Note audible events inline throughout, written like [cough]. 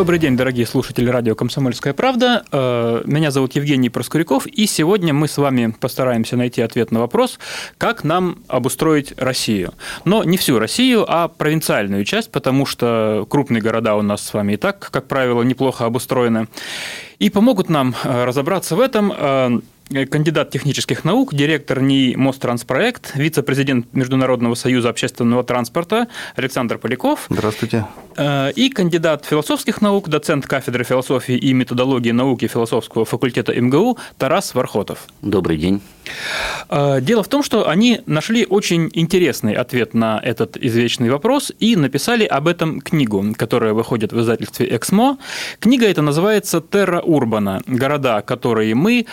Добрый день, дорогие слушатели радио «Комсомольская правда». Э, Меня зовут Евгений Проскуряков, и сегодня мы с вами постараемся найти ответ на вопрос, как нам обустроить Россию. Но не всю Россию, а провинциальную часть, потому что крупные города у нас с вами и так, как правило, неплохо обустроены. И помогут нам э, разобраться в этом э, кандидат технических наук, директор НИИ Мостранспроект, вице-президент Международного союза общественного транспорта Александр Поляков. Здравствуйте. Э, И кандидат философских наук, доцент кафедры философии и методологии науки философского факультета МГУ Тарас Вархотов. Добрый день. Э, Дело в том, что они нашли очень интересный ответ на этот извечный вопрос и написали об этом книгу, которая выходит в издательстве «Эксмо». Книга эта называется «Терра Урбана. Города, которые мы...»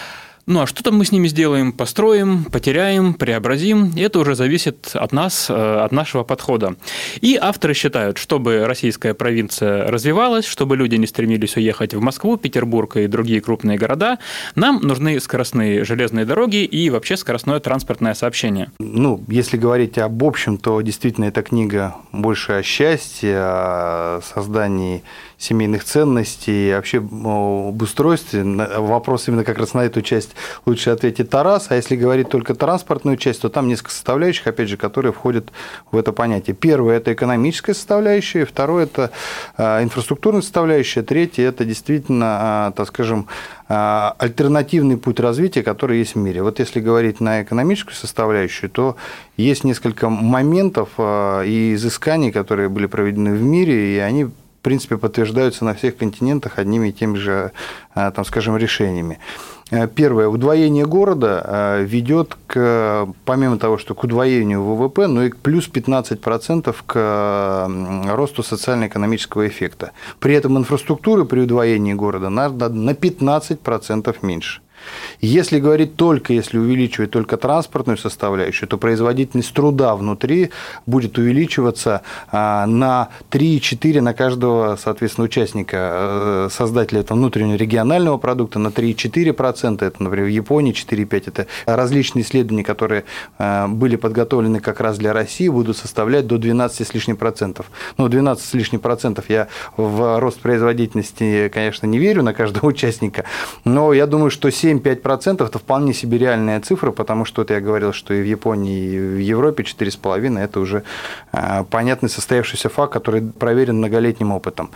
Ну а что там мы с ними сделаем? Построим, потеряем, преобразим? Это уже зависит от нас, э, от нашего подхода. И авторы считают, чтобы российская провинция развивалась, чтобы люди не стремились уехать в Москву, Петербург и другие крупные города, нам нужны скоростные железные дороги и вообще скоростное транспортное сообщение. Ну, если говорить об общем, то действительно эта книга больше о счастье, о создании семейных ценностей, вообще об устройстве. Вопрос именно как раз на эту часть лучше ответить Тарас. А если говорить только транспортную часть, то там несколько составляющих, опять же, которые входят в это понятие. Первое – это экономическая составляющая, второе – это инфраструктурная составляющая, третье – это действительно, так скажем, альтернативный путь развития, который есть в мире. Вот если говорить на экономическую составляющую, то есть несколько моментов и изысканий, которые были проведены в мире, и они принципе, подтверждаются на всех континентах одними и теми же, там, скажем, решениями. Первое, удвоение города ведет к, помимо того, что к удвоению ВВП, но и к плюс 15% к росту социально-экономического эффекта. При этом инфраструктуры при удвоении города надо на 15% меньше. Если говорить только, если увеличивать только транспортную составляющую, то производительность труда внутри будет увеличиваться на 3,4 на каждого, соответственно, участника, создателя этого внутреннего регионального продукта на 3,4%. Это, например, в Японии 4,5%. Это различные исследования, которые были подготовлены как раз для России, будут составлять до 12 с лишним процентов. Ну, 12 с лишним процентов я в рост производительности, конечно, не верю на каждого [laughs] участника, но я думаю, что 7 7-5% это вполне себе реальная цифра, потому что вот я говорил, что и в Японии, и в Европе 4,5% это уже понятный состоявшийся факт, который проверен многолетним опытом.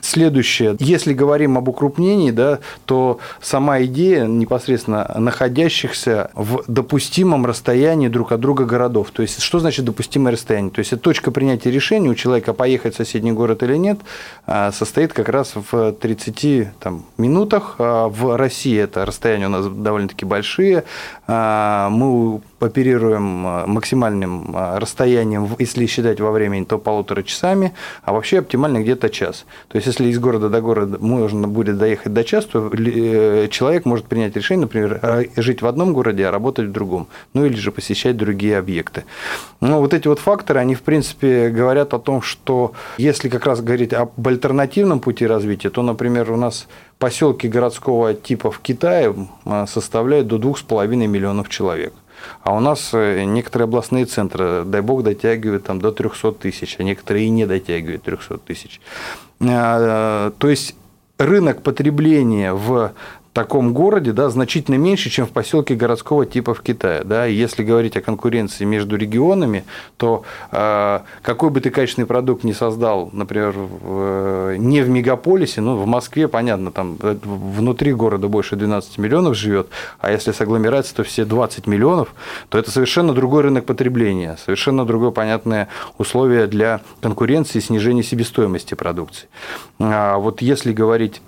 Следующее. Если говорим об укрупнении, да, то сама идея непосредственно находящихся в допустимом расстоянии друг от друга городов. То есть, что значит допустимое расстояние? То есть, это точка принятия решения у человека поехать в соседний город или нет состоит как раз в 30 там, минутах. В России это расстояние у нас довольно-таки большие. Мы оперируем максимальным расстоянием, если считать во времени, то полутора часами, а вообще оптимально где-то час. То есть, если из города до города можно будет доехать до часа, то человек может принять решение, например, жить в одном городе, а работать в другом, ну или же посещать другие объекты. Но вот эти вот факторы, они, в принципе, говорят о том, что если как раз говорить об альтернативном пути развития, то, например, у нас поселки городского типа в Китае составляют до 2,5 миллионов человек. А у нас некоторые областные центры, дай бог, дотягивают там, до 300 тысяч, а некоторые и не дотягивают 300 тысяч. То есть рынок потребления в таком городе да, значительно меньше, чем в поселке городского типа в Китае. Да. И если говорить о конкуренции между регионами, то э, какой бы ты качественный продукт не создал, например, в, не в мегаполисе, ну, в Москве, понятно, там внутри города больше 12 миллионов живет, а если с агломерацией, то все 20 миллионов, то это совершенно другой рынок потребления, совершенно другое понятное условие для конкуренции и снижения себестоимости продукции. А вот если говорить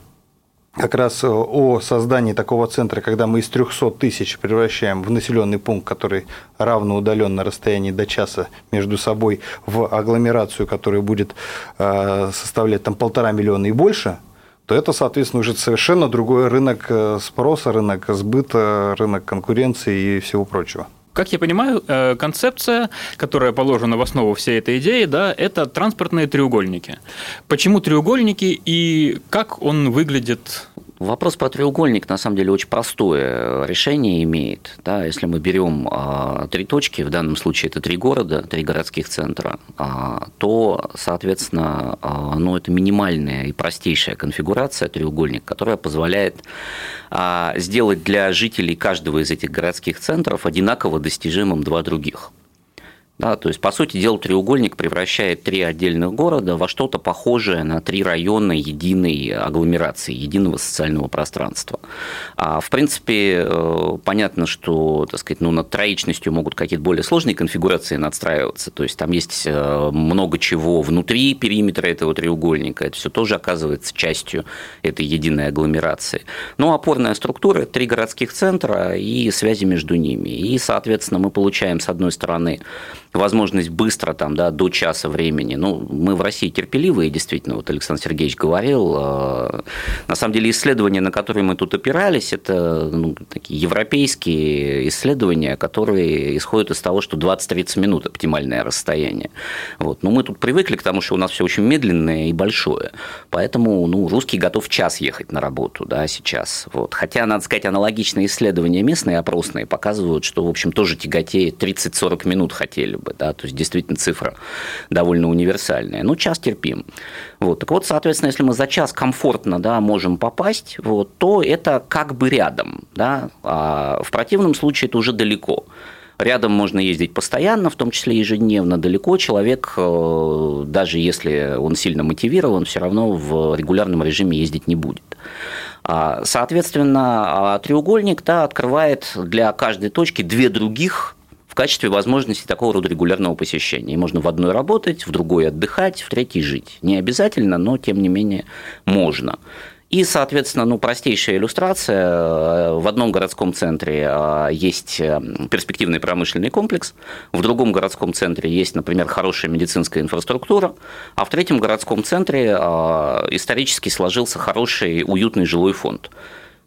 как раз о создании такого центра, когда мы из 300 тысяч превращаем в населенный пункт, который равно удален на расстоянии до часа между собой, в агломерацию, которая будет составлять там полтора миллиона и больше, то это, соответственно, уже совершенно другой рынок спроса, рынок сбыта, рынок конкуренции и всего прочего. как я понимаю, э, концепция, которая положена в основу всей этой идеи, да, это транспортные треугольники. Почему треугольники и как он выглядит Вопрос про треугольник на самом деле очень простое решение имеет. Да, если мы берем а, три точки, в данном случае это три города, три городских центра, а, то, соответственно, а, ну, это минимальная и простейшая конфигурация треугольника, которая позволяет а, сделать для жителей каждого из этих городских центров одинаково достижимым два других. Да, то есть, по сути дела, треугольник превращает три отдельных города во что-то похожее на три района единой агломерации, единого социального пространства. А, в принципе, э, понятно, что так сказать, ну, над троичностью могут какие-то более сложные конфигурации надстраиваться. То есть, там есть э, много чего внутри периметра этого треугольника. Это все тоже оказывается частью этой единой агломерации. Но опорная структура – три городских центра и связи между ними. И, соответственно, мы получаем, с одной стороны, возможность быстро, там, да, до часа времени. Ну, мы в России терпеливые, действительно, вот Александр Сергеевич говорил. Э, на самом деле исследования, на которые мы тут опирались, это ну, такие европейские исследования, которые исходят из того, что 20-30 минут оптимальное расстояние. Вот. Но мы тут привыкли к тому, что у нас все очень медленное и большое. Поэтому ну, русский готов час ехать на работу да, сейчас. Вот. Хотя, надо сказать, аналогичные исследования местные, опросные, показывают, что, в общем, тоже тяготеет 30-40 минут хотели бы, да, то есть действительно цифра довольно универсальная. Ну, час терпим. Вот. Так вот, соответственно, если мы за час комфортно да, можем попасть, вот, то это как бы рядом, да, а в противном случае это уже далеко. Рядом можно ездить постоянно, в том числе ежедневно. Далеко человек, э, даже если он сильно мотивирован, все равно в регулярном режиме ездить не будет. А, соответственно, а, треугольник да, открывает для каждой точки две других качестве возможности такого рода регулярного посещения. И можно в одной работать, в другой отдыхать, в третьей жить. Не обязательно, но тем не менее можно. И, соответственно, ну, простейшая иллюстрация. В одном городском центре а, есть э, перспективный промышленный комплекс, в другом городском центре есть, например, хорошая медицинская инфраструктура, а в третьем городском центре исторически сложился хороший уютный жилой фонд.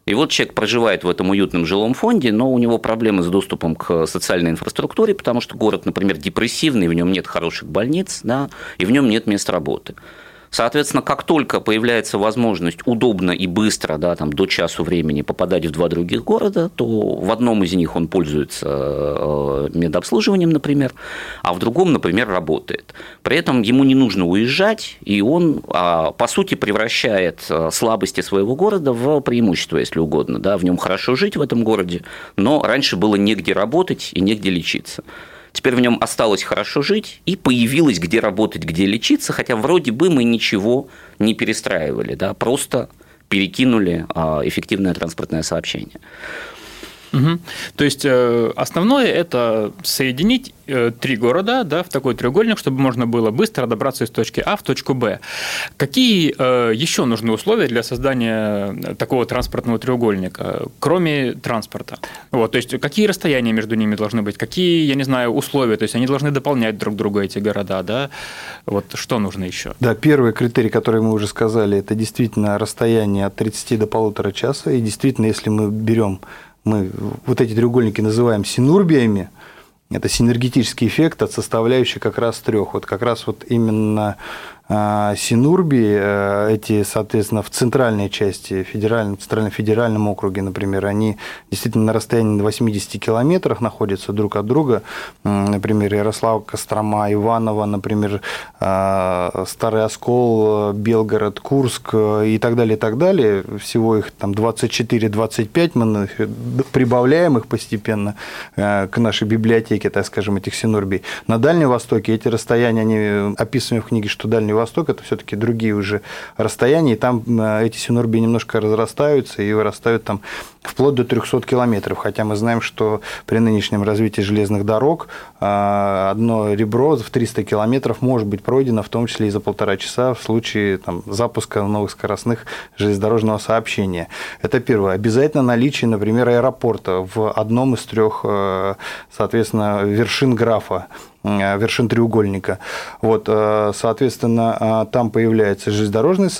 И вот человек проживает в этом уютном жилом фонде, но у него проблемы с доступом к социальной инфраструктуре, потому что город, например, депрессивный, в нем нет хороших больниц, да, и в нем нет мест работы. Соответственно, как только появляется возможность удобно и быстро, да, там, до часу времени попадать в два других города, то в одном из них он пользуется э, медобслуживанием, например, а в другом, например, работает. При этом ему не нужно уезжать, и он, а, по сути, превращает э, слабости своего города в преимущество, если угодно. Да, в нем хорошо жить в этом городе, но раньше было негде работать и негде лечиться. Теперь в нем осталось хорошо жить и появилось где работать, где лечиться, хотя вроде бы мы ничего не перестраивали, да, просто перекинули а, эффективное транспортное сообщение. Угу. То есть э, основное это соединить э, три города да, в такой треугольник, чтобы можно было быстро добраться из точки А в точку Б. Какие э, еще нужны условия для создания такого транспортного треугольника, кроме транспорта? Вот, то есть какие расстояния между ними должны быть, какие, я не знаю, условия, то есть они должны дополнять друг друга эти города, да? Вот что нужно еще? Да, первый критерий, который мы уже сказали, это действительно расстояние от 30 до полутора часа, и действительно, если мы берем мы вот эти треугольники называем синурбиями, это синергетический эффект от составляющей как раз трех. Вот как раз вот именно Синурби, э, эти, соответственно, в центральной части, федеральном, центрально-федеральном округе, например, они действительно на расстоянии 80 километрах находятся друг от друга. Например, Ярослав, Кострома, Иваново, например, а, Старый Оскол, Белгород, Курск э, и так далее, и так далее. Всего их там 24-25, мы прибавляем их постепенно э, к нашей библиотеке, так скажем, этих Синурбий. На Дальнем Востоке эти расстояния, они описываем в книге, что Дальний Восток это все-таки другие уже расстояния, и там эти синурбии немножко разрастаются и вырастают там вплоть до 300 километров, хотя мы знаем, что при нынешнем развитии железных дорог э, одно ребро в 300 километров может быть пройдено, в том числе и за полтора часа в случае там, запуска новых скоростных железнодорожного сообщения. Это первое. Обязательно наличие, например, аэропорта в одном из трех, э, соответственно, вершин графа вершин треугольника. Вот, соответственно, там появляется железнодорожное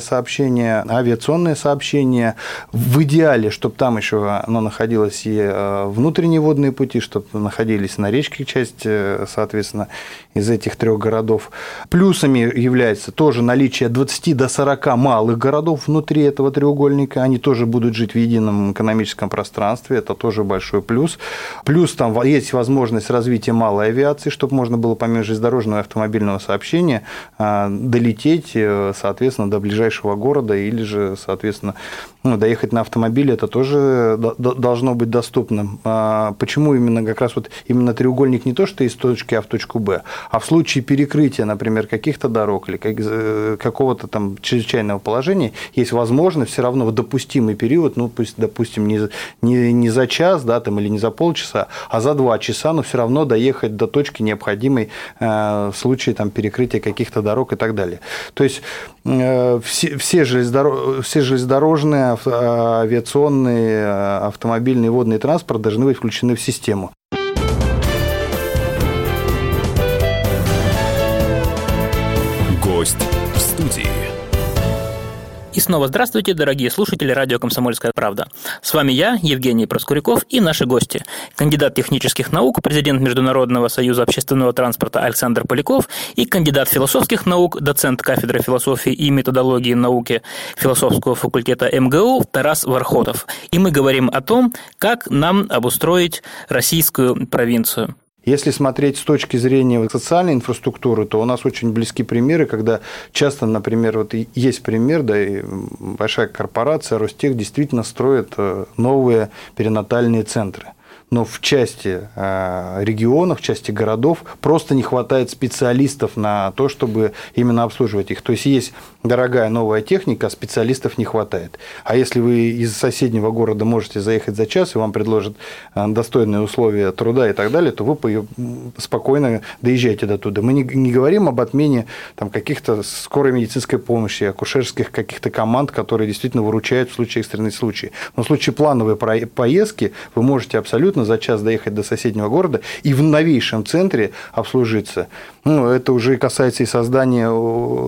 сообщение, авиационное сообщение. В идеале, чтобы там еще оно находилось и внутренние водные пути, чтобы находились на речке часть, соответственно, из этих трех городов. Плюсами является тоже наличие 20 до 40 малых городов внутри этого треугольника. Они тоже будут жить в едином экономическом пространстве. Это тоже большой плюс. Плюс там есть возможность развития малой авиации, чтобы можно было помимо железнодорожного и автомобильного сообщения а, долететь, э, соответственно, до ближайшего города или же, соответственно, ну, доехать на автомобиле. Это тоже должно быть доступным. А, почему именно как раз вот именно треугольник не то, что из точки А в точку Б, а в случае перекрытия, например, каких-то дорог или э, какого-то там чрезвычайного положения, есть возможность все равно в допустимый период, ну, пусть, допустим, не, не, не за час, да, там, или не за полчаса, а за два часа, но все равно доехать до точки необходимой э, в случае там, перекрытия каких-то дорог и так далее. То есть э, все, все, железнодорож... все железнодорожные, авиационные, автомобильный и водный транспорт должны быть включены в систему. Гость в студии. И снова здравствуйте, дорогие слушатели радио «Комсомольская правда». С вами я, Евгений Проскуряков, и наши гости. Кандидат технических наук, президент Международного союза общественного транспорта Александр Поляков и кандидат философских наук, доцент кафедры философии и методологии науки философского факультета МГУ Тарас Вархотов. И мы говорим о том, как нам обустроить российскую провинцию. Если смотреть с точки зрения социальной инфраструктуры, то у нас очень близки примеры, когда часто, например, вот есть пример, да, и большая корпорация Ростех действительно строит э, новые перинатальные центры но в части э, регионов, в части городов просто не хватает специалистов на то, чтобы именно обслуживать их. То есть есть дорогая новая техника, а специалистов не хватает. А если вы из соседнего города можете заехать за час, и вам предложат э, достойные условия труда и так далее, то вы спокойно доезжаете до туда. Мы не, не говорим об отмене там, каких-то скорой медицинской помощи, акушерских каких-то команд, которые действительно выручают в случае экстренных случаев. Но в случае плановой поездки вы можете абсолютно за час доехать до соседнего города и в новейшем центре обслужиться. Ну, это уже касается и создания,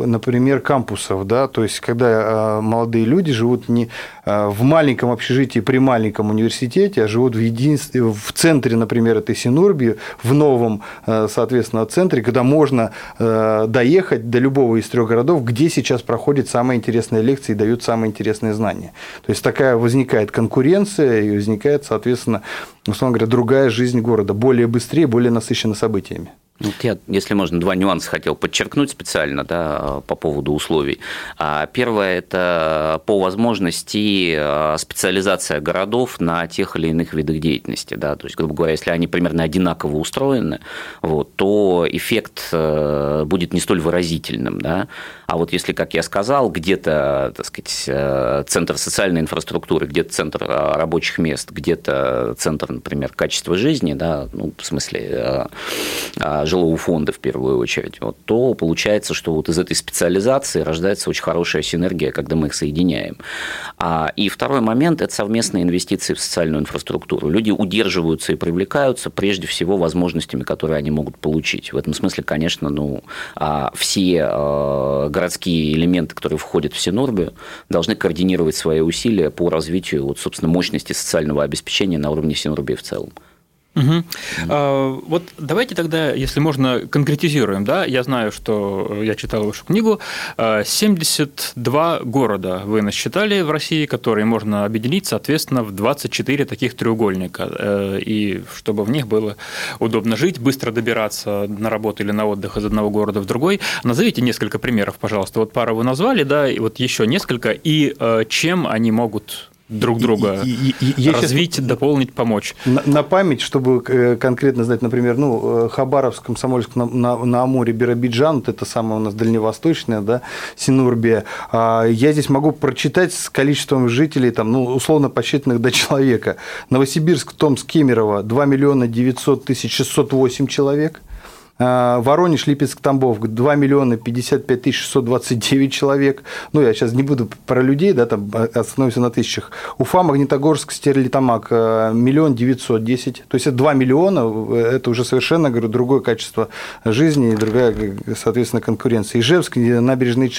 например, кампусов, да, то есть когда а, молодые люди живут не а, в маленьком общежитии при маленьком университете, а живут в, единстве, в центре, например, этой Синурби, в новом, а, соответственно, центре, когда можно доехать до любого из трех городов, где сейчас проходят самые интересные лекции и дают самые интересные знания. То есть такая возникает конкуренция и возникает, соответственно, условно говоря, другая жизнь города, более быстрее, более насыщена событиями. Вот я, если можно, два нюанса хотел подчеркнуть специально да, по поводу условий. А первое – это по возможности а, специализация городов на тех или иных видах деятельности. Да. То есть, грубо говоря, если они примерно одинаково устроены, вот, то эффект э, будет не столь выразительным. Да. А вот если, как я сказал, где-то, так сказать, э, центр социальной инфраструктуры, где-то центр э, рабочих мест, где-то центр, например, качества жизни, да, ну, в смысле э, жилого фонда в первую очередь, вот, то получается, что вот из этой специализации рождается очень хорошая синергия, когда мы их соединяем. А, и второй момент – это совместные инвестиции в социальную инфраструктуру. Люди удерживаются и привлекаются прежде всего возможностями, которые они могут получить. В этом смысле, конечно, ну, а, все городские элементы, которые входят в Синорбию, должны координировать свои усилия по развитию, вот, собственно, мощности социального обеспечения на уровне Синорбии в целом. Угу. А, вот давайте тогда, если можно, конкретизируем. Да? Я знаю, что я читал вашу книгу. 72 а, города вы насчитали в России, которые можно объединить, соответственно, в 24 таких треугольника. Э, и чтобы в них было удобно жить, быстро добираться на работу или на отдых из одного города в другой. Назовите несколько примеров, пожалуйста. Вот пару вы назвали, да, и вот еще несколько. И э, чем они могут друг друга и, и, и, развить, сейчас... дополнить, помочь. На, на память, чтобы э, конкретно знать, например, ну, э, Хабаровск, Комсомольск на, на, на Амуре, Биробиджан, вот это самое у нас дальневосточное, да, Синурбия, а, я здесь могу прочитать с количеством жителей, там, ну, условно посчитанных до человека. Новосибирск, Томск, Кемерово, 2 миллиона 900 тысяч 608 человек – Воронеж, Липецк, Тамбов 2 миллиона 55 тысяч 629 человек. Ну, я сейчас не буду про людей, да, там остановимся на тысячах. Уфа, Магнитогорск, Стерлитамак миллион 910. То есть это 2 миллиона, это уже совершенно, говорю, другое качество жизни и другая, соответственно, конкуренция. Ижевск, набережные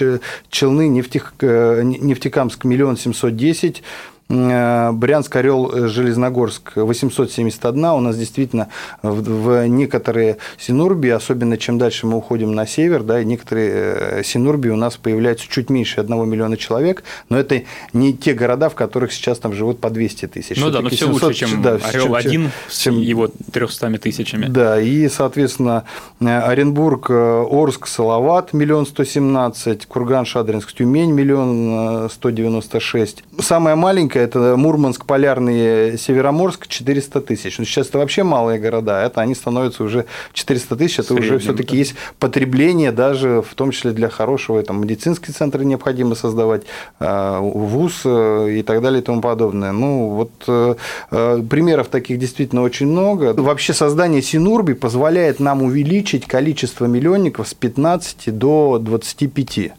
Челны, Нефтех, Нефтекамск миллион 710, Э, Брянск, Орел, э, Железногорск 871. У нас действительно в некоторые синурби, особенно чем дальше мы уходим на север, да, некоторые э, синурби у нас появляются чуть меньше 1 миллиона человек, но это не те города, в которых сейчас там живут по 200 тысяч. Ну да, но все 700, лучше, чем да, Орел один чем, с его 300 тысячами. Да, и, соответственно, Оренбург, Орск, Салават, миллион 117, Курган, Шадринск, Тюмень, миллион 196. Самая маленькая это Мурманск, Полярный, Североморск 400 тысяч. Ну, сейчас это вообще малые города, это они становятся уже 400 тысяч, это Среднем, уже все-таки да. есть потребление даже в том числе для хорошего, там медицинский центр необходимо создавать, а, вуз э, и так далее и тому подобное. Ну, вот э, э, примеров таких действительно очень много. Вообще создание Синурби позволяет нам увеличить количество миллионников с 15 до 25.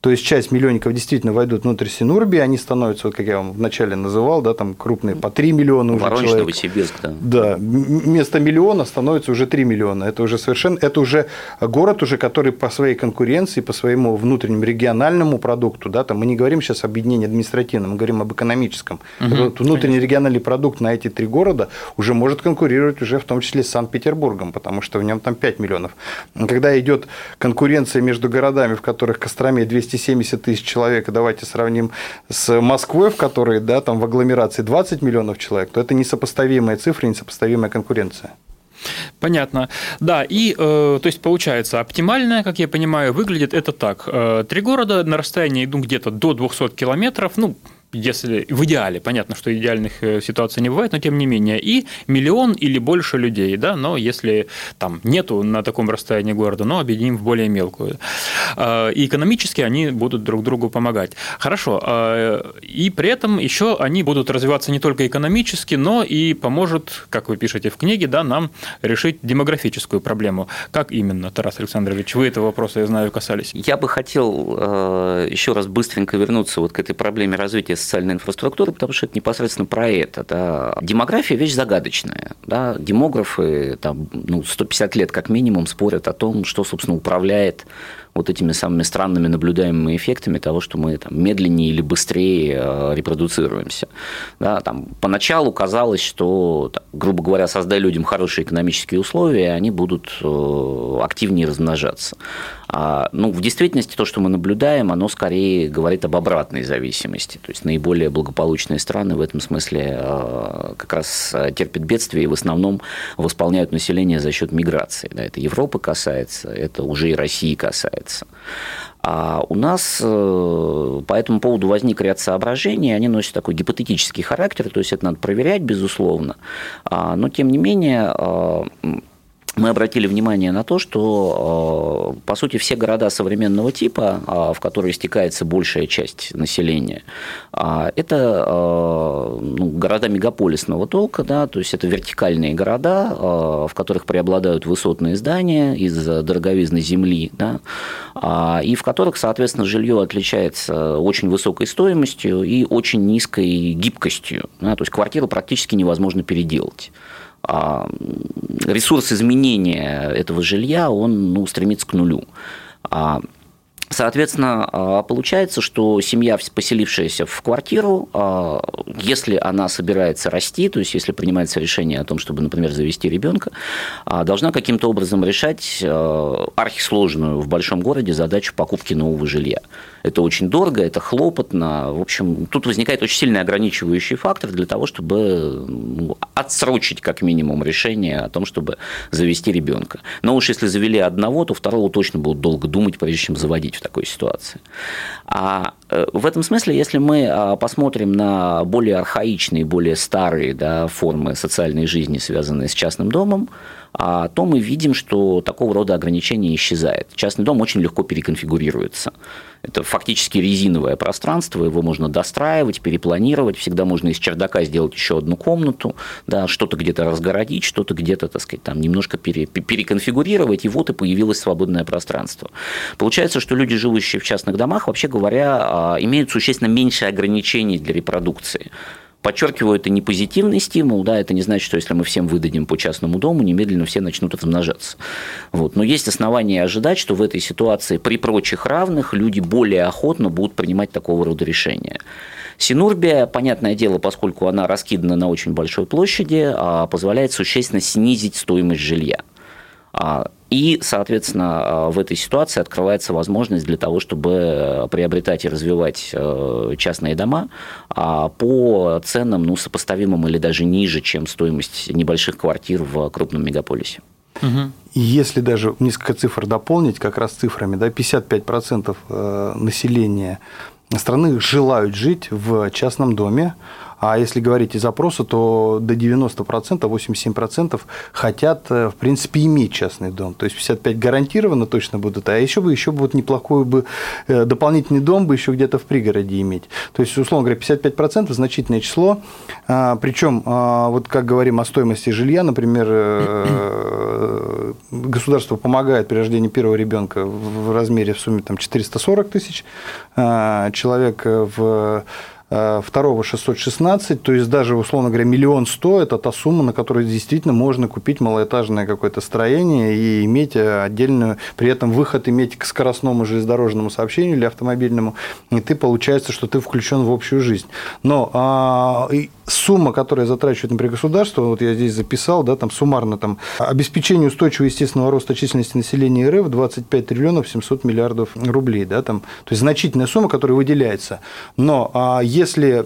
То есть часть миллионников действительно войдут внутрь Синурби, они становятся, вот как я вам вначале называл, да, там крупные по 3 миллиона уже Воронеж, человек. Новосибирск, да. Да, вместо миллиона становится уже 3 миллиона. Это уже совершенно, это уже город, уже, который по своей конкуренции, по своему внутреннему региональному продукту, да, там мы не говорим сейчас об объединении административном, мы говорим об экономическом. Угу, вот внутренний конечно. региональный продукт на эти три города уже может конкурировать уже в том числе с Санкт-Петербургом, потому что в нем там 5 миллионов. Когда идет конкуренция между городами, в которых Костроме 200 270 тысяч человек, давайте сравним с Москвой, в которой да, там в агломерации 20 миллионов человек, то это несопоставимая цифра, несопоставимая конкуренция. Понятно. Да, и э, то есть получается, оптимальное, как я понимаю, выглядит это так. Э, три города на расстоянии ну, где-то до 200 километров, ну, если в идеале, понятно, что идеальных э, ситуаций не бывает, но тем не менее, и миллион или больше людей, да, но если там нету на таком расстоянии города, но объединим в более мелкую. А, и экономически они будут друг другу помогать. Хорошо. А, и при этом еще они будут развиваться не только экономически, но и поможет, как вы пишете в книге, да, нам решить демографическую проблему. Как именно, Тарас Александрович, вы этого вопроса, я знаю, касались? Я бы хотел э, еще раз быстренько вернуться вот к этой проблеме развития социальной инфраструктуры, потому что это непосредственно про это. Да. Демография – вещь загадочная. Да. Демографы там, ну, 150 лет как минимум спорят о том, что, собственно, управляет вот этими самыми странными наблюдаемыми эффектами того, что мы там, медленнее или быстрее э, репродуцируемся. Да, там, поначалу казалось, что, так, грубо говоря, создая людям хорошие экономические условия, они будут э, активнее размножаться. А, ну, в действительности то, что мы наблюдаем, оно скорее говорит об обратной зависимости. То есть наиболее благополучные страны в этом смысле э, как раз терпят бедствия и в основном восполняют население за счет миграции. Да, это Европы касается, это уже и России касается. А у нас э, по этому поводу возник ряд соображений, они носят такой гипотетический характер, то есть это надо проверять, безусловно. А, но, тем не менее, мы обратили внимание на то, что, э, по сути, все города современного типа, э, в которые стекается большая часть населения, э, это ну, города мегаполисного толка, да, то есть это вертикальные города, в которых преобладают высотные здания из дороговизны земли, да, и в которых, соответственно, жилье отличается очень высокой стоимостью и очень низкой гибкостью. Да, то есть квартиру практически невозможно переделать. А, ресурс изменения этого жилья, он ну, стремится к нулю. А, Соответственно, а, получается, что семья, поселившаяся в квартиру, если она собирается расти, то есть если принимается решение о том, чтобы, например, завести ребенка, должна каким-то образом решать архисложную в большом городе задачу покупки нового жилья. Это очень дорого, это хлопотно. В общем, тут возникает очень сильный ограничивающий фактор для того, чтобы ну, отсрочить как минимум решение о том, чтобы завести ребенка. Но уж если завели одного, то второго точно будут долго думать, прежде чем заводить в такой ситуации. А Э, в этом смысле, если мы а, посмотрим на более архаичные, более старые да, формы социальной жизни, связанные с частным домом, а, то мы видим, что такого рода ограничения исчезает. Частный дом очень легко переконфигурируется. Это фактически резиновое пространство, его можно достраивать, перепланировать, всегда можно из чердака сделать еще одну комнату, да, что-то где-то разгородить, что-то где-то, так сказать, там немножко пере, переконфигурировать, и вот и появилось свободное пространство. Получается, что люди, живущие в частных домах, вообще говоря, а, имеют существенно меньше ограничений для репродукции. Подчеркиваю, это не позитивный стимул, да, это не значит, что если мы всем выдадим по частному дому, немедленно все начнут размножаться. Вот. Но есть основания ожидать, что в этой ситуации при прочих равных люди более охотно будут принимать такого рода решения. Синурбия, понятное дело, поскольку она раскидана на очень большой площади, а, позволяет существенно снизить стоимость жилья. А, и, соответственно, а, в этой ситуации открывается возможность для того, чтобы э, приобретать и развивать э, частные дома а, по ценам ну, сопоставимым или даже ниже, чем стоимость небольших квартир в крупном мегаполисе. Угу. Если даже несколько цифр дополнить, как раз цифрами, да, 55% э, населения страны желают жить в частном доме, а если говорить из опроса, то до 90%, 87% хотят, э, в принципе, иметь частный дом. То есть 55 гарантированно точно будут, а еще бы, еще бы вот неплохой бы э, дополнительный дом бы еще где-то в пригороде иметь. То есть, условно говоря, 55% значительное число. А, Причем, а, вот как говорим о стоимости жилья, например, э, государство помогает при рождении первого ребенка в размере в сумме там, 440 тысяч, а, человек в второго 616, то есть даже, условно говоря, миллион сто – это та сумма, на которую действительно можно купить малоэтажное какое-то строение и иметь э, отдельную, при этом выход иметь к скоростному железнодорожному сообщению или автомобильному, и ты получается, что ты включен в общую жизнь. Но а, сумма, которая затрачивает, например, государство, вот я здесь записал, да, там суммарно там обеспечение устойчивого естественного роста численности населения РФ 25 триллионов 700 миллиардов рублей, да, там, то есть значительная сумма, которая выделяется. Но а если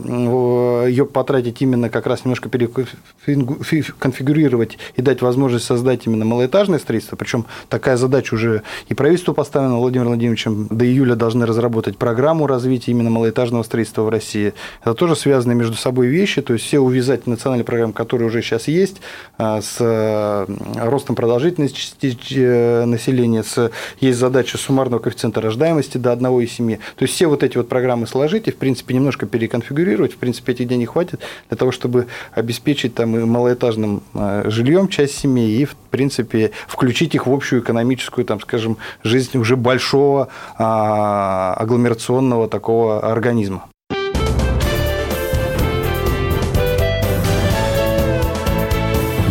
ее потратить именно как раз немножко переконфигурировать и дать возможность создать именно малоэтажное строительство, причем такая задача уже и правительство поставлено Владимиром Владимировичем до июля должны разработать программу развития именно малоэтажного строительства в России. Это тоже связанные между собой вещи, то есть все увязать национальные программы, которые уже сейчас есть, а, с ростом продолжительности э, населения, с, есть задача суммарного коэффициента рождаемости до 1,7. То есть все вот эти вот программы сложить и, в принципе, немножко переконфигурировать. В принципе, этих денег хватит для того, чтобы обеспечить там и малоэтажным э, жильем часть семей и, в принципе, включить их в общую экономическую, там, скажем, жизнь уже большого а, агломерационного такого организма.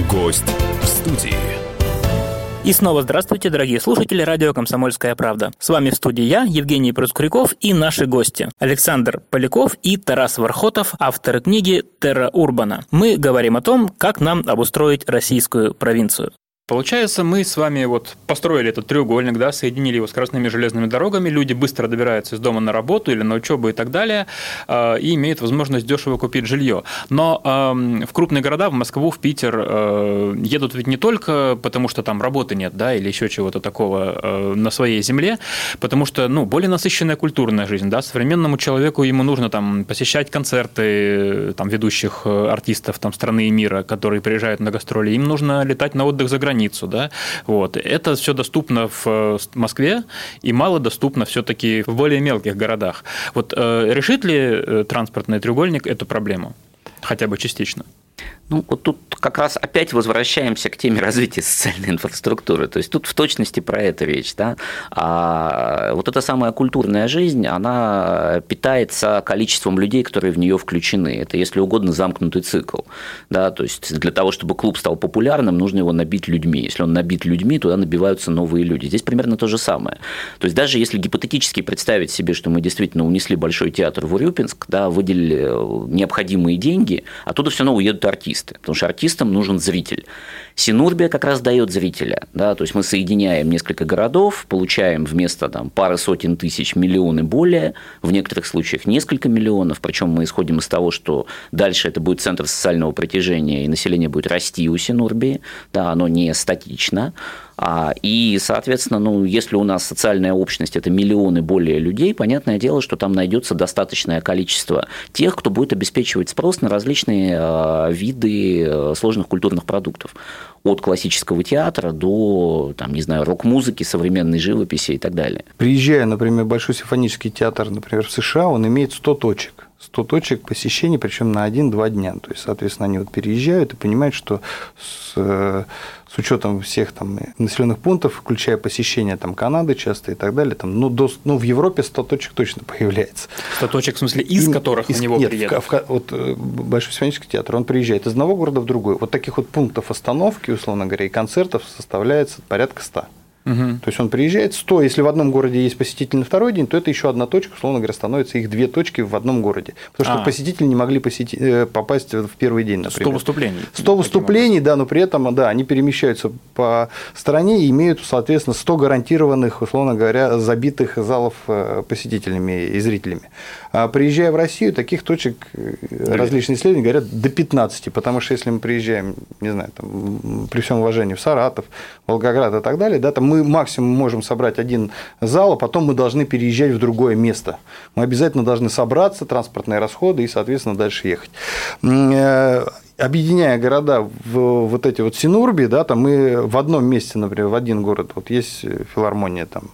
Гость в студии. И снова здравствуйте, дорогие слушатели радио «Комсомольская правда». С вами в студии я, Евгений Проскуряков и наши гости. Александр Поляков и Тарас Вархотов, авторы книги «Терра Урбана». Мы говорим о том, как нам обустроить российскую провинцию. Получается, мы с вами вот построили этот треугольник, да, соединили его с скоростными железными дорогами, люди быстро добираются из дома на работу или на учебу и так далее, э, и имеют возможность дешево купить жилье. Но э, в крупные города, в Москву, в Питер э, едут ведь не только потому, что там работы нет, да, или еще чего-то такого на своей земле, потому что, ну, более насыщенная культурная жизнь, да, современному человеку ему нужно там посещать концерты там ведущих артистов там страны и мира, которые приезжают на гастроли, им нужно летать на отдых за границу, границу, да, вот. Это все доступно в э, Москве и мало доступно все-таки в более мелких городах. Вот э, решит ли э, транспортный треугольник эту проблему? Хотя бы частично. Ну, вот тут как раз опять возвращаемся к теме развития социальной инфраструктуры. То есть тут в точности про это речь. Да? А вот эта самая культурная жизнь, она питается количеством людей, которые в нее включены. Это, если угодно, замкнутый цикл. Да? То есть для того, чтобы клуб стал популярным, нужно его набить людьми. Если он набит людьми, туда набиваются новые люди. Здесь примерно то же самое. То есть даже если гипотетически представить себе, что мы действительно унесли большой театр в Урюпинск, да, выделили необходимые деньги, оттуда все равно уедут артисты, потому что артистам нужен зритель. Синурбия как раз дает зрителя, да, то есть мы соединяем несколько городов, получаем вместо там, пары сотен тысяч миллионы более, в некоторых случаях несколько миллионов, причем мы исходим из того, что дальше это будет центр социального притяжения, и население будет расти у Синурбии, да, оно не статично, А, и, соответственно, ну, если у нас социальная общность – это миллионы более людей, понятное дело, что там найдется достаточное количество тех, кто будет обеспечивать спрос на различные а, виды э, сложных культурных продуктов от классического театра до, там, не знаю, рок-музыки, современной живописи и так далее. Приезжая, например, в Большой симфонический театр, например, в США, он имеет 100 точек. 100 точек посещений, причем на 1-2 дня. То есть, соответственно, они вот переезжают и понимают, что с, э, с учетом всех там населенных пунктов, включая посещение там, Канады часто и так далее, там, ну, до, ну, в Европе 100 точек точно [laughs] появляется. 100 точек, в смысле, из и, которых из, у него нет, приедут? В, вот э, Большой симфонический театр, он приезжает из одного города в другой. Вот таких вот пунктов остановки, условно говоря, и концертов составляется порядка 100. Угу. То есть он приезжает 100, если в одном городе есть посетитель на второй день, то это еще одна точка, условно говоря, становится их две точки в одном городе. Потому что а. посетители не могли посетить, э, попасть в первый день, например. 100 выступлений. 100 выступлений, да, но при этом, да, они перемещаются по стране и имеют, соответственно, 100 гарантированных, условно говоря, забитых залов э, посетителями и зрителями. А приезжая в Россию, таких точек э, различные исследования говорят до 15, потому что если мы приезжаем, не знаю, там, при всем уважении в Саратов, Волгоград и так далее, да, там мы максимум можем собрать один зал, а потом мы должны переезжать в другое место. Мы обязательно должны собраться, транспортные расходы и, соответственно, дальше ехать э, объединяя города в вот эти вот синурби, да, там мы в одном месте, например, в один город, вот есть филармония там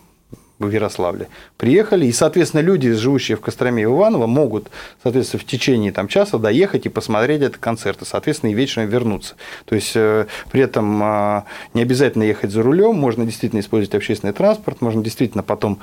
в Ярославле, приехали, и, соответственно, люди, живущие в Костроме и Иваново, могут, соответственно, в течение там, часа доехать и посмотреть этот концерт, и, соответственно, и вечером вернуться. То есть, э, при этом э, не обязательно ехать за рулем, можно действительно использовать общественный транспорт, можно действительно потом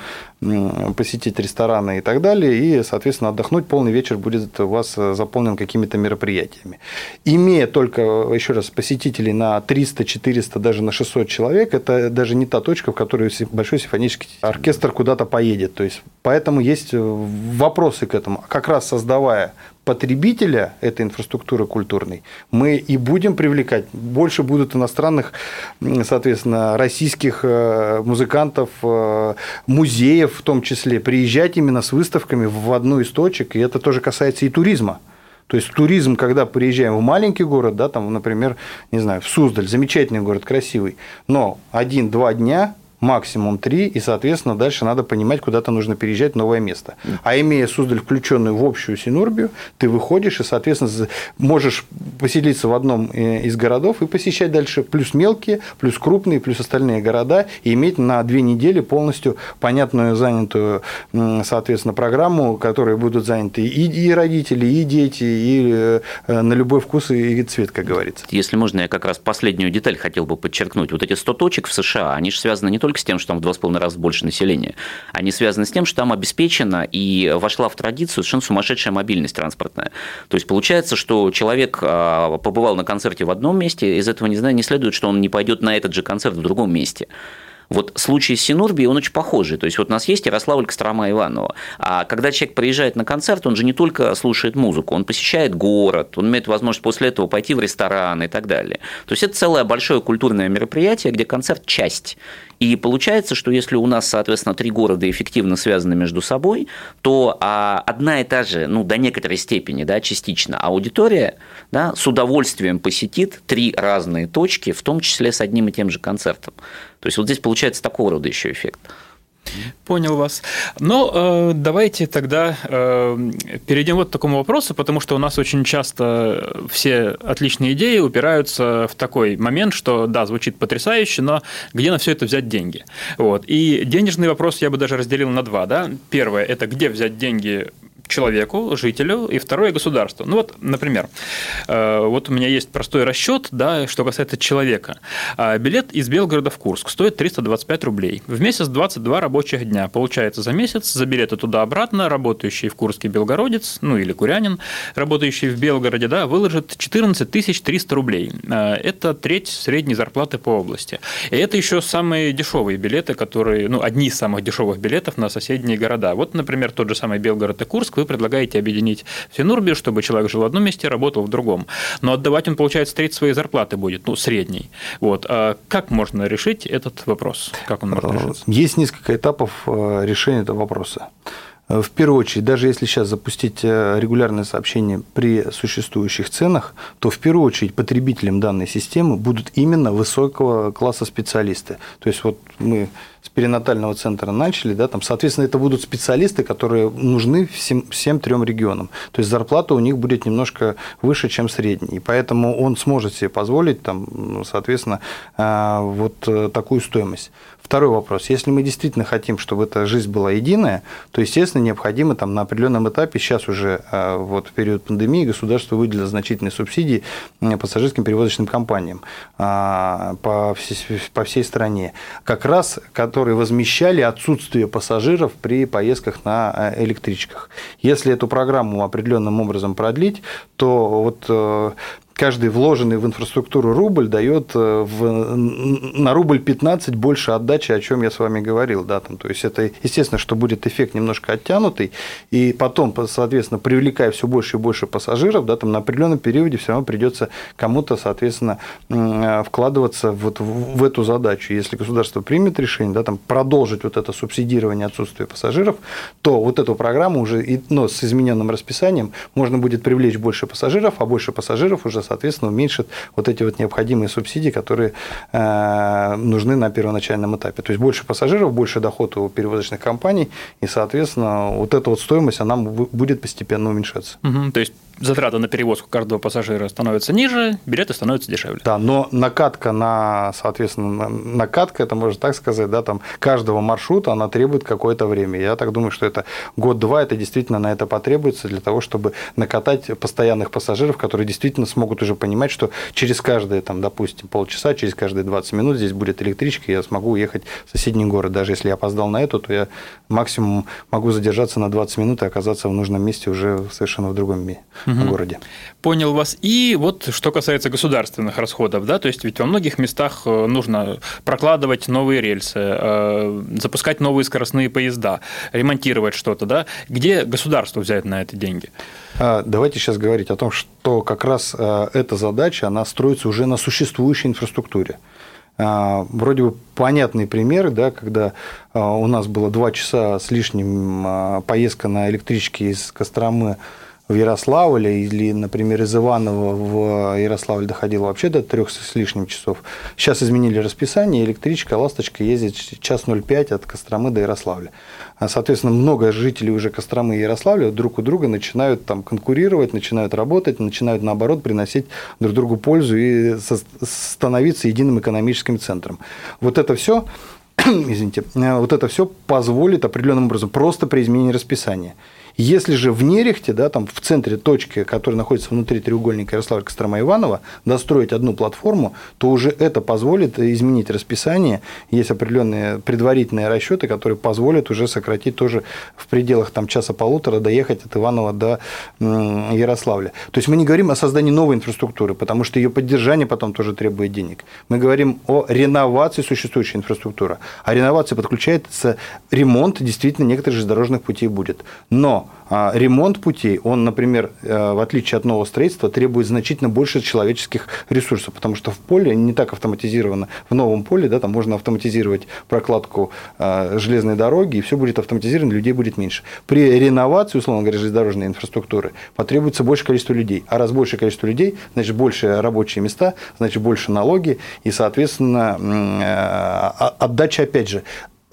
посетить рестораны и так далее, и, соответственно, отдохнуть. Полный вечер будет у вас заполнен какими-то мероприятиями. Имея только, еще раз, посетителей на 300, 400, даже на 600 человек, это даже не та точка, в которой большой симфонический оркестр оркестр куда-то поедет. То есть, поэтому есть э, вопросы к этому. Как раз создавая потребителя этой инфраструктуры культурной, мы и будем привлекать. Больше будут иностранных, соответственно, российских э, музыкантов, э, музеев в том числе, приезжать именно с выставками в одну из точек. И это тоже касается и туризма. То есть туризм, когда приезжаем в маленький город, да, там, например, не знаю, в Суздаль, замечательный город, красивый, но один-два дня максимум три, и, соответственно, дальше надо понимать, куда-то нужно переезжать в новое место. А имея Суздаль включенную в общую Синурбию, ты выходишь и, соответственно, можешь поселиться в одном э, из городов и посещать дальше плюс мелкие, плюс крупные, плюс остальные города, и иметь на две недели полностью понятную, занятую, соответственно, программу, которой будут заняты и, и родители, и дети, и э, на любой вкус и цвет, как говорится. Если можно, я как раз последнюю деталь хотел бы подчеркнуть. Вот эти 100 точек в США, они же связаны не только только с тем, что там в два с половиной раза больше населения. Они связаны с тем, что там обеспечена и вошла в традицию совершенно сумасшедшая мобильность транспортная. То есть получается, что человек а, побывал на концерте в одном месте, из этого не, знаю, не следует, что он не пойдет на этот же концерт в другом месте. Вот случай с Синурби, он очень похожий. То есть вот у нас есть Ярославль, Кострома, Иваново. А когда человек приезжает на концерт, он же не только слушает музыку, он посещает город, он имеет возможность после этого пойти в ресторан и так далее. То есть это целое большое культурное мероприятие, где концерт – часть. И получается, что если у нас, соответственно, три города эффективно связаны между собой, то а, одна и та же, ну, до некоторой степени, да, частично, аудитория да, с удовольствием посетит три разные точки, в том числе с одним и тем же концертом. То есть вот здесь получается такого рода еще эффект. Понял вас. Но э, давайте тогда э, перейдем вот к такому вопросу, потому что у нас очень часто все отличные идеи упираются в такой момент, что да, звучит потрясающе, но где на все это взять деньги? Вот. И денежный вопрос я бы даже разделил на два. Да? Первое – это где взять деньги человеку, жителю, и второе – государству. Ну вот, например, э, вот у меня есть простой расчет, да, что касается человека. А, билет из Белгорода в Курск стоит 325 рублей. В месяц 22 рабочих дня. Получается за месяц за билеты туда-обратно работающий в Курске белгородец, ну или курянин, работающий в Белгороде, да, выложит 14 300 рублей. А, это треть средней зарплаты по области. И это еще самые дешевые билеты, которые, ну, одни из самых дешевых билетов на соседние города. Вот, например, тот же самый Белгород и Курск вы предлагаете объединить все Нурби, чтобы человек жил в одном месте, работал в другом. Но отдавать он, получается, треть своей зарплаты будет, ну, средней. Вот. А как можно решить этот вопрос? Как он может решиться? Есть несколько этапов э, решения этого вопроса. Э, в первую очередь, даже если сейчас запустить э, регулярное сообщение при существующих ценах, то в первую очередь потребителям данной системы будут именно высокого класса специалисты. То есть вот мы с перинатального центра начали, да, там, соответственно, это будут специалисты, которые нужны всем, всем трем регионам. То есть зарплата у них будет немножко выше, чем средний. И поэтому он сможет себе позволить, там, соответственно, э, вот такую стоимость. Второй вопрос. Если мы действительно хотим, чтобы эта жизнь была единая, то, естественно, необходимо там на определенном этапе, сейчас уже э, вот в период пандемии государство выделило значительные субсидии пассажирским перевозочным компаниям а, по всей, по всей стране, как раз которые возмещали отсутствие пассажиров при поездках на э, электричках. Если эту программу определенным образом продлить, то вот э, каждый вложенный в инфраструктуру рубль дает э, в, на рубль 15 больше отдачи, о чем я с вами говорил. Да, там, то есть это естественно, что будет эффект немножко оттянутый, и потом, соответственно, привлекая все больше и больше пассажиров, да, там на определенном периоде все равно придется кому-то, соответственно, э, вкладываться вот в эту задачу. Если государство примет решение да, там, продолжить вот это субсидирование отсутствия пассажиров, то вот эту программу уже ну, с измененным расписанием можно будет привлечь больше пассажиров, а больше пассажиров уже соответственно, уменьшит вот эти вот необходимые субсидии, которые э, нужны на первоначальном этапе. То есть больше пассажиров, больше доход у перевозочных компаний, и, соответственно, вот эта вот стоимость, она будет постепенно уменьшаться. Угу, то есть затраты на перевозку каждого пассажира становятся ниже, билеты становятся дешевле. Да, но накатка на, соответственно, накатка, это можно так сказать, да, там каждого маршрута, она требует какое-то время. Я так думаю, что это год-два, это действительно на это потребуется для того, чтобы накатать постоянных пассажиров, которые действительно смогут уже понимать, что через каждые, там, допустим, полчаса, через каждые 20 минут здесь будет электричка, и я смогу уехать в соседний город. Даже если я опоздал на эту, то я максимум могу задержаться на 20 минут и оказаться в нужном месте уже совершенно в другом месте угу. городе. Понял вас. И вот что касается государственных расходов, да, то есть ведь во многих местах э, нужно прокладывать новые рельсы, э, запускать новые скоростные поезда, ремонтировать что-то, да. Где государство взять на это деньги? А, давайте сейчас говорить о том, что как раз э, эта задача, она строится уже на существующей инфраструктуре. А, вроде бы понятный пример, да, когда у нас было два часа с лишним поездка на электричке из Костромы в Ярославле или, например, из Иванова в Ярославль доходило вообще до трех с лишним часов. Сейчас изменили расписание, электричка «Ласточка» ездит час 05 от Костромы до Ярославля. А, соответственно, много жителей уже Костромы и Ярославля друг у друга начинают там конкурировать, начинают работать, начинают, наоборот, приносить друг другу пользу и становиться единым экономическим центром. Вот это все [clears throat] извините, вот это все позволит определенным образом просто при изменении расписания. Если же в Нерехте, да, там в центре точки, которая находится внутри треугольника Ярославля Кострома Иванова, достроить одну платформу, то уже это позволит изменить расписание. Есть определенные предварительные расчеты, которые позволят уже сократить тоже в пределах там, часа-полутора доехать от Иванова до Ярославля. То есть мы не говорим о создании новой инфраструктуры, потому что ее поддержание потом тоже требует денег. Мы говорим о реновации существующей инфраструктуры. А реновация подключается ремонт действительно некоторых железнодорожных путей будет. Но а ремонт путей, он, например, э, в отличие от нового строительства, требует значительно больше человеческих ресурсов, потому что в поле не так автоматизировано. В новом поле да, там можно автоматизировать прокладку э, железной дороги, и все будет автоматизировано, людей будет меньше. При реновации, условно говоря, железнодорожной инфраструктуры потребуется большее количество людей. А раз большее количество людей, значит, больше рабочие места, значит, больше налоги, и, соответственно, э, отдача, опять же,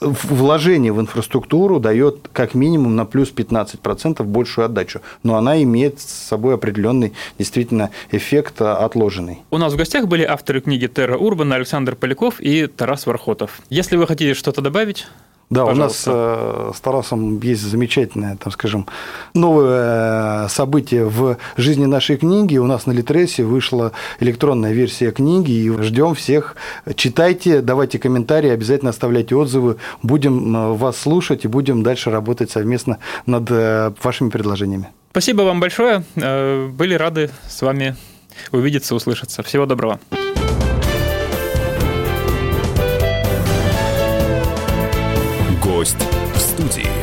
вложение в инфраструктуру дает как минимум на плюс 15% большую отдачу, но она имеет с собой определенный действительно эффект а, отложенный. У нас в гостях были авторы книги «Терра Урбан» Александр Поляков и Тарас Вархотов. Если вы хотите что-то добавить, да, Пожалуйста. у нас э, с Тарасом есть замечательное, там, скажем, новое событие в жизни нашей книги. У нас на Литресе вышла электронная версия книги, и ждем всех. Читайте, давайте комментарии, обязательно оставляйте отзывы. Будем э, вас слушать и будем дальше работать совместно над э, вашими предложениями. Спасибо вам большое. Были рады с вами увидеться, услышаться. Всего доброго. Гость в студии.